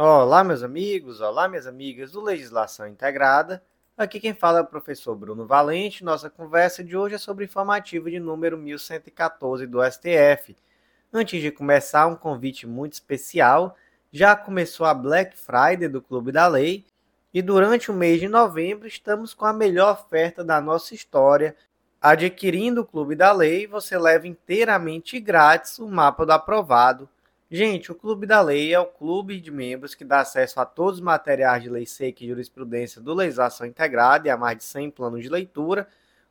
Olá, meus amigos, olá, minhas amigas do Legislação Integrada. Aqui quem fala é o professor Bruno Valente. Nossa conversa de hoje é sobre informativo de número 1114 do STF. Antes de começar, um convite muito especial. Já começou a Black Friday do Clube da Lei e durante o mês de novembro estamos com a melhor oferta da nossa história. Adquirindo o Clube da Lei, você leva inteiramente grátis o mapa do aprovado Gente, o Clube da Lei é o clube de membros que dá acesso a todos os materiais de lei seca e jurisprudência do Legislação Integrada e a mais de 100 planos de leitura.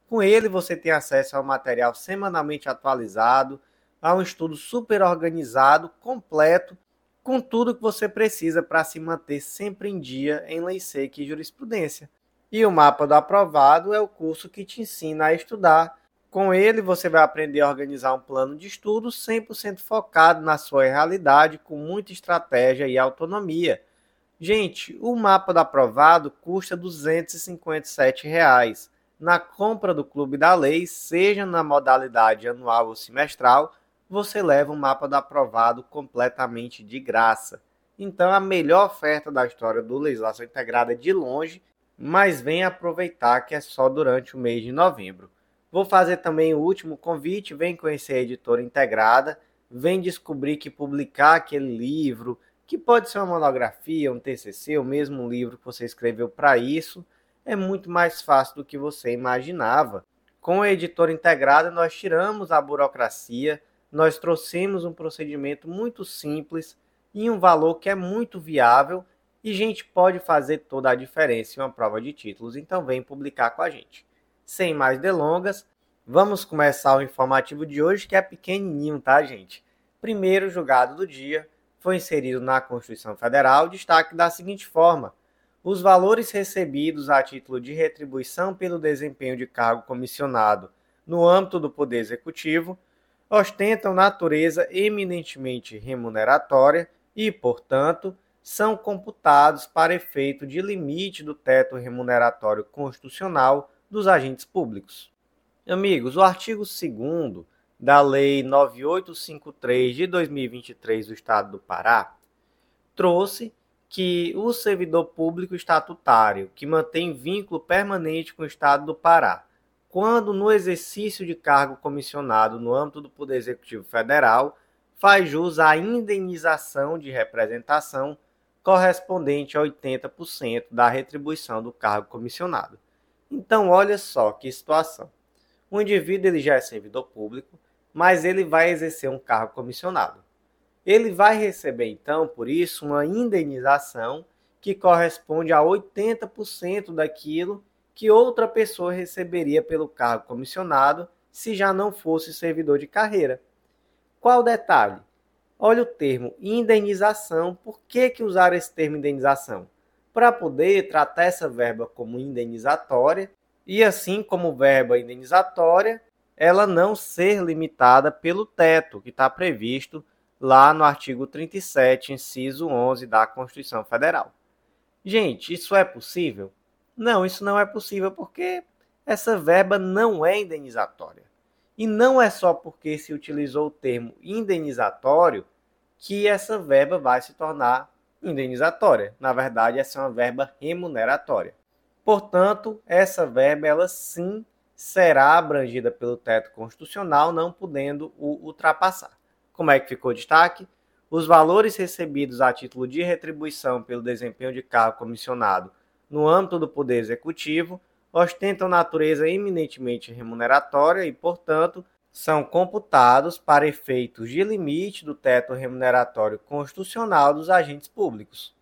Com ele, você tem acesso ao material semanalmente atualizado, a um estudo super organizado, completo, com tudo que você precisa para se manter sempre em dia em lei seca e jurisprudência. E o Mapa do Aprovado é o curso que te ensina a estudar com ele, você vai aprender a organizar um plano de estudo 100% focado na sua realidade, com muita estratégia e autonomia. Gente, o mapa do aprovado custa 257 reais. Na compra do Clube da Lei, seja na modalidade anual ou semestral, você leva o mapa do aprovado completamente de graça. Então, a melhor oferta da história do Legislação Integrada é de longe, mas venha aproveitar que é só durante o mês de novembro. Vou fazer também o último convite, vem conhecer a editora integrada, vem descobrir que publicar aquele livro, que pode ser uma monografia, um TCC, ou mesmo um livro que você escreveu para isso, é muito mais fácil do que você imaginava. Com a editora integrada, nós tiramos a burocracia, nós trouxemos um procedimento muito simples e um valor que é muito viável e gente pode fazer toda a diferença em uma prova de títulos. Então vem publicar com a gente. Sem mais delongas, vamos começar o informativo de hoje, que é pequenininho, tá, gente? Primeiro julgado do dia foi inserido na Constituição Federal destaque da seguinte forma: os valores recebidos a título de retribuição pelo desempenho de cargo comissionado no âmbito do Poder Executivo ostentam natureza eminentemente remuneratória e, portanto, são computados para efeito de limite do teto remuneratório constitucional dos agentes públicos. Amigos, o artigo 2 da Lei 9853 de 2023 do Estado do Pará trouxe que o servidor público estatutário que mantém vínculo permanente com o Estado do Pará, quando no exercício de cargo comissionado no âmbito do Poder Executivo Federal, faz jus à indenização de representação correspondente a 80% da retribuição do cargo comissionado. Então, olha só que situação. O indivíduo ele já é servidor público, mas ele vai exercer um cargo comissionado. Ele vai receber, então, por isso, uma indenização que corresponde a 80% daquilo que outra pessoa receberia pelo cargo comissionado se já não fosse servidor de carreira. Qual o detalhe? Olha o termo indenização. Por que, que usar esse termo indenização? Para poder tratar essa verba como indenizatória e assim como verba indenizatória, ela não ser limitada pelo teto que está previsto lá no artigo 37, inciso 11 da Constituição Federal. Gente, isso é possível? Não, isso não é possível porque essa verba não é indenizatória. E não é só porque se utilizou o termo indenizatório que essa verba vai se tornar indenizatória. Na verdade, essa é uma verba remuneratória. Portanto, essa verba ela sim será abrangida pelo teto constitucional, não podendo o ultrapassar. Como é que ficou o destaque? Os valores recebidos a título de retribuição pelo desempenho de cargo comissionado no âmbito do Poder Executivo ostentam natureza eminentemente remuneratória e, portanto, são computados para efeitos de limite do teto remuneratório constitucional dos agentes públicos.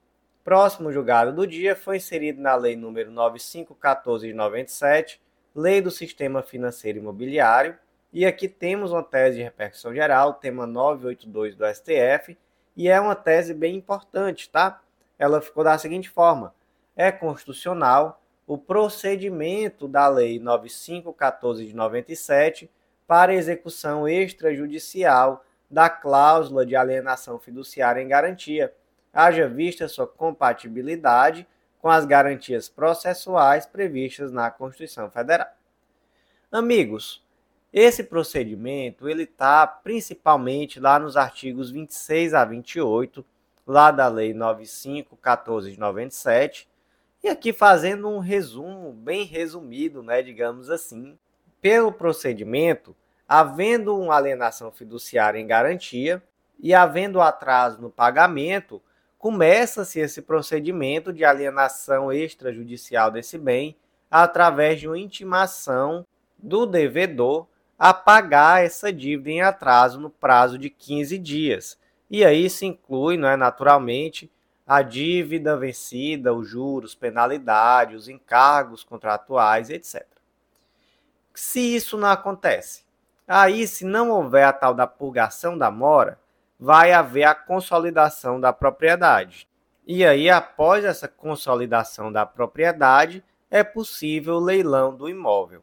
Próximo julgado do dia foi inserido na Lei nº 9514 de 97, Lei do Sistema Financeiro Imobiliário, e aqui temos uma tese de repercussão geral, tema 982 do STF, e é uma tese bem importante, tá? Ela ficou da seguinte forma: é constitucional o procedimento da Lei 9514 de 97 para execução extrajudicial da cláusula de alienação fiduciária em garantia, haja vista sua compatibilidade com as garantias processuais previstas na Constituição Federal. Amigos, esse procedimento ele está principalmente lá nos artigos 26 a 28 lá da Lei 9514 de 97. E aqui fazendo um resumo bem resumido, né, digamos assim, pelo procedimento, havendo uma alienação fiduciária em garantia e havendo atraso no pagamento, começa-se esse procedimento de alienação extrajudicial desse bem através de uma intimação do devedor a pagar essa dívida em atraso no prazo de 15 dias. E aí se inclui, não é, naturalmente, a dívida vencida, os juros, penalidade, os encargos contratuais, etc. Se isso não acontece, aí se não houver a tal da purgação da mora, vai haver a consolidação da propriedade. E aí, após essa consolidação da propriedade, é possível o leilão do imóvel.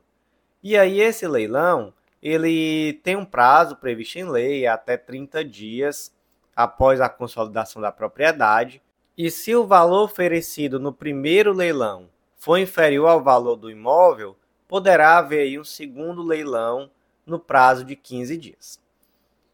E aí esse leilão, ele tem um prazo previsto em lei até 30 dias após a consolidação da propriedade. E se o valor oferecido no primeiro leilão for inferior ao valor do imóvel, poderá haver um segundo leilão no prazo de 15 dias.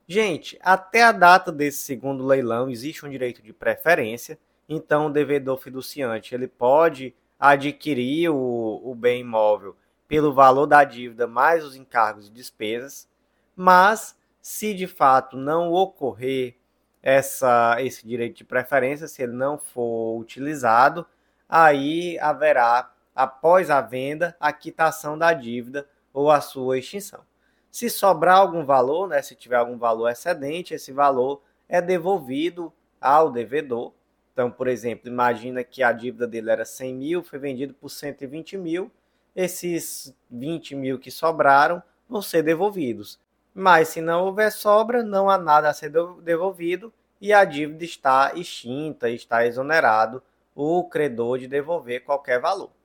Gente, até a data desse segundo leilão existe um direito de preferência, então o devedor fiduciante ele pode adquirir o, o bem imóvel pelo valor da dívida mais os encargos e despesas, mas se de fato não ocorrer essa, esse direito de preferência, se ele não for utilizado, aí haverá, após a venda, a quitação da dívida ou a sua extinção. Se sobrar algum valor, né, se tiver algum valor excedente, esse valor é devolvido ao devedor. Então, por exemplo, imagina que a dívida dele era 100 mil, foi vendido por 120 mil, esses 20 mil que sobraram vão ser devolvidos. Mas se não houver sobra, não há nada a ser devolvido e a dívida está extinta, está exonerado o credor de devolver qualquer valor.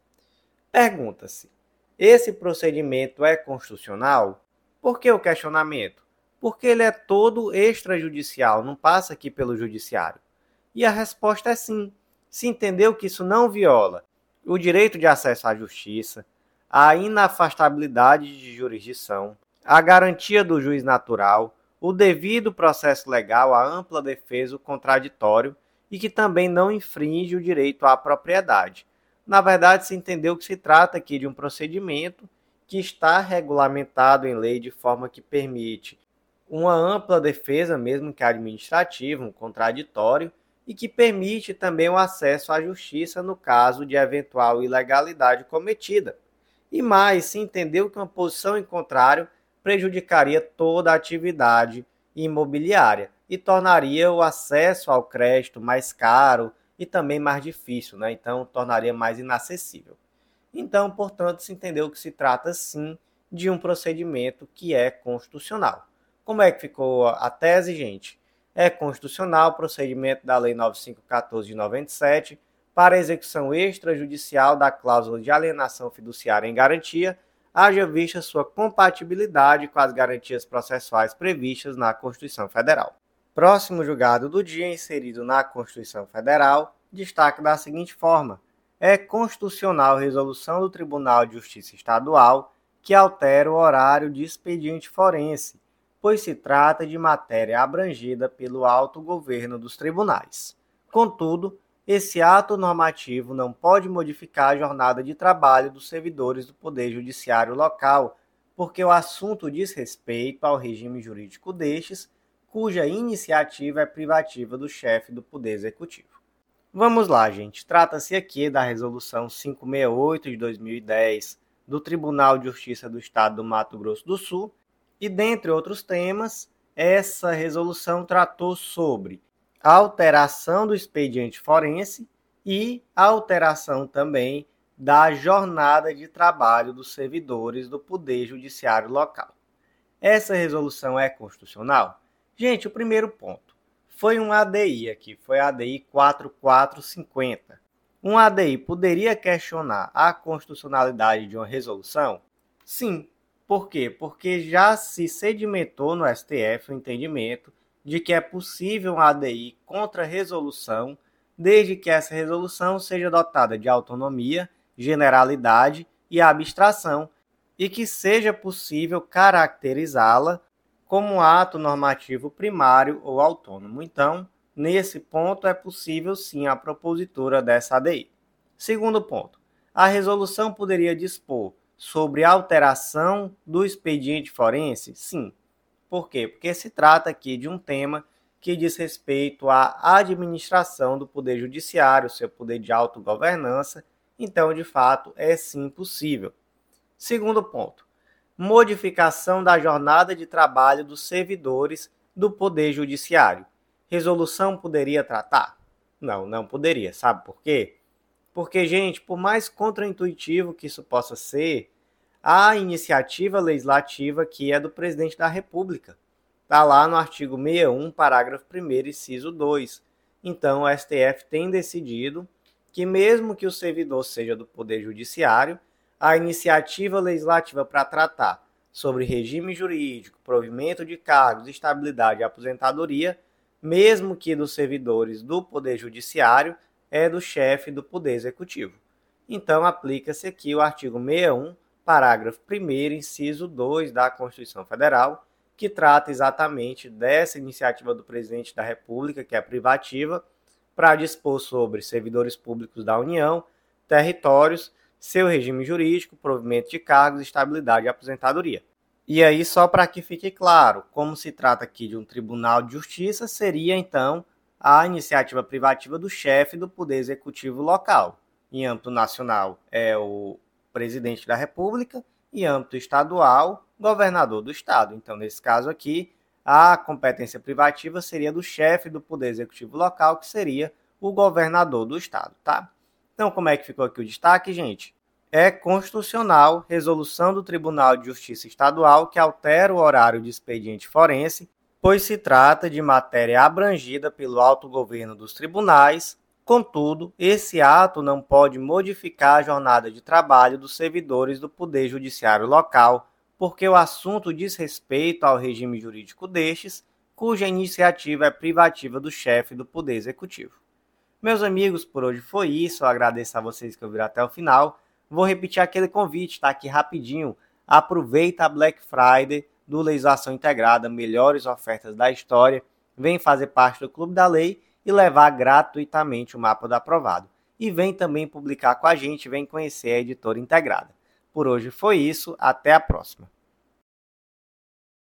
Pergunta-se: esse procedimento é constitucional? Por que o questionamento? Porque ele é todo extrajudicial, não passa aqui pelo judiciário. E a resposta é sim. Se entendeu que isso não viola o direito de acesso à justiça, a inafastabilidade de jurisdição, a garantia do juiz natural, o devido processo legal, a ampla defesa, o contraditório e que também não infringe o direito à propriedade. Na verdade, se entendeu que se trata aqui de um procedimento que está regulamentado em lei de forma que permite uma ampla defesa, mesmo que administrativa, um contraditório, e que permite também o acesso à justiça no caso de eventual ilegalidade cometida. E mais, se entendeu que uma posição em contrário prejudicaria toda a atividade imobiliária e tornaria o acesso ao crédito mais caro e também mais difícil, né? então tornaria mais inacessível. Então, portanto, se entendeu que se trata sim de um procedimento que é constitucional. Como é que ficou a tese, gente? É constitucional o procedimento da Lei 9514 de 97 para execução extrajudicial da cláusula de alienação fiduciária em garantia, haja vista sua compatibilidade com as garantias processuais previstas na Constituição Federal. Próximo julgado do dia inserido na Constituição Federal, destaca da seguinte forma: é constitucional resolução do Tribunal de Justiça Estadual que altera o horário de expediente forense, pois se trata de matéria abrangida pelo autogoverno dos tribunais. Contudo, esse ato normativo não pode modificar a jornada de trabalho dos servidores do Poder Judiciário local, porque o assunto diz respeito ao regime jurídico destes, cuja iniciativa é privativa do chefe do Poder Executivo. Vamos lá, gente. Trata-se aqui da Resolução 568 de 2010 do Tribunal de Justiça do Estado do Mato Grosso do Sul, e dentre outros temas, essa resolução tratou sobre alteração do expediente forense e alteração também da jornada de trabalho dos servidores do Poder Judiciário local. Essa resolução é constitucional? Gente, o primeiro ponto foi um ADI aqui, foi ADI 4450. Um ADI poderia questionar a constitucionalidade de uma resolução? Sim. Por quê? Porque já se sedimentou no STF o entendimento de que é possível um ADI contra resolução, desde que essa resolução seja dotada de autonomia, generalidade e abstração, e que seja possível caracterizá-la como um ato normativo primário ou autônomo. Então, Nesse ponto, é possível sim a propositura dessa ADI. Segundo ponto, a resolução poderia dispor sobre alteração do expediente forense? Sim. Por quê? Porque se trata aqui de um tema que diz respeito à administração do Poder Judiciário, seu poder de autogovernança, então, de fato, é sim possível. Segundo ponto, modificação da jornada de trabalho dos servidores do Poder Judiciário. Resolução poderia tratar? Não, não poderia. Sabe por quê? Porque, gente, por mais contraintuitivo que isso possa ser, a iniciativa legislativa que é do presidente da República. Está lá no artigo 61, parágrafo 1, inciso 2. Então, o STF tem decidido que, mesmo que o servidor seja do Poder Judiciário, a iniciativa legislativa para tratar sobre regime jurídico, provimento de cargos, estabilidade e aposentadoria, mesmo que dos servidores do Poder Judiciário, é do chefe do Poder Executivo. Então, aplica-se aqui o artigo 61 parágrafo 1, inciso 2 da Constituição Federal, que trata exatamente dessa iniciativa do presidente da República, que é privativa, para dispor sobre servidores públicos da União, territórios, seu regime jurídico, provimento de cargos, estabilidade e aposentadoria. E aí, só para que fique claro, como se trata aqui de um tribunal de justiça, seria então a iniciativa privativa do chefe do Poder Executivo local. Em âmbito nacional é o presidente da República e âmbito estadual, governador do estado. Então, nesse caso aqui, a competência privativa seria do chefe do poder executivo local, que seria o governador do estado, tá? Então, como é que ficou aqui o destaque, gente? É constitucional resolução do Tribunal de Justiça Estadual que altera o horário de expediente forense, pois se trata de matéria abrangida pelo autogoverno dos tribunais, Contudo, esse ato não pode modificar a jornada de trabalho dos servidores do Poder Judiciário local, porque o assunto diz respeito ao regime jurídico destes, cuja iniciativa é privativa do chefe do Poder Executivo. Meus amigos, por hoje foi isso. Eu agradeço a vocês que ouviram até o final. Vou repetir aquele convite, tá aqui rapidinho. Aproveita a Black Friday do Legislação Integrada, melhores ofertas da história. Vem fazer parte do Clube da Lei e levar gratuitamente o mapa do aprovado. E vem também publicar com a gente, vem conhecer a editora integrada. Por hoje foi isso, até a próxima.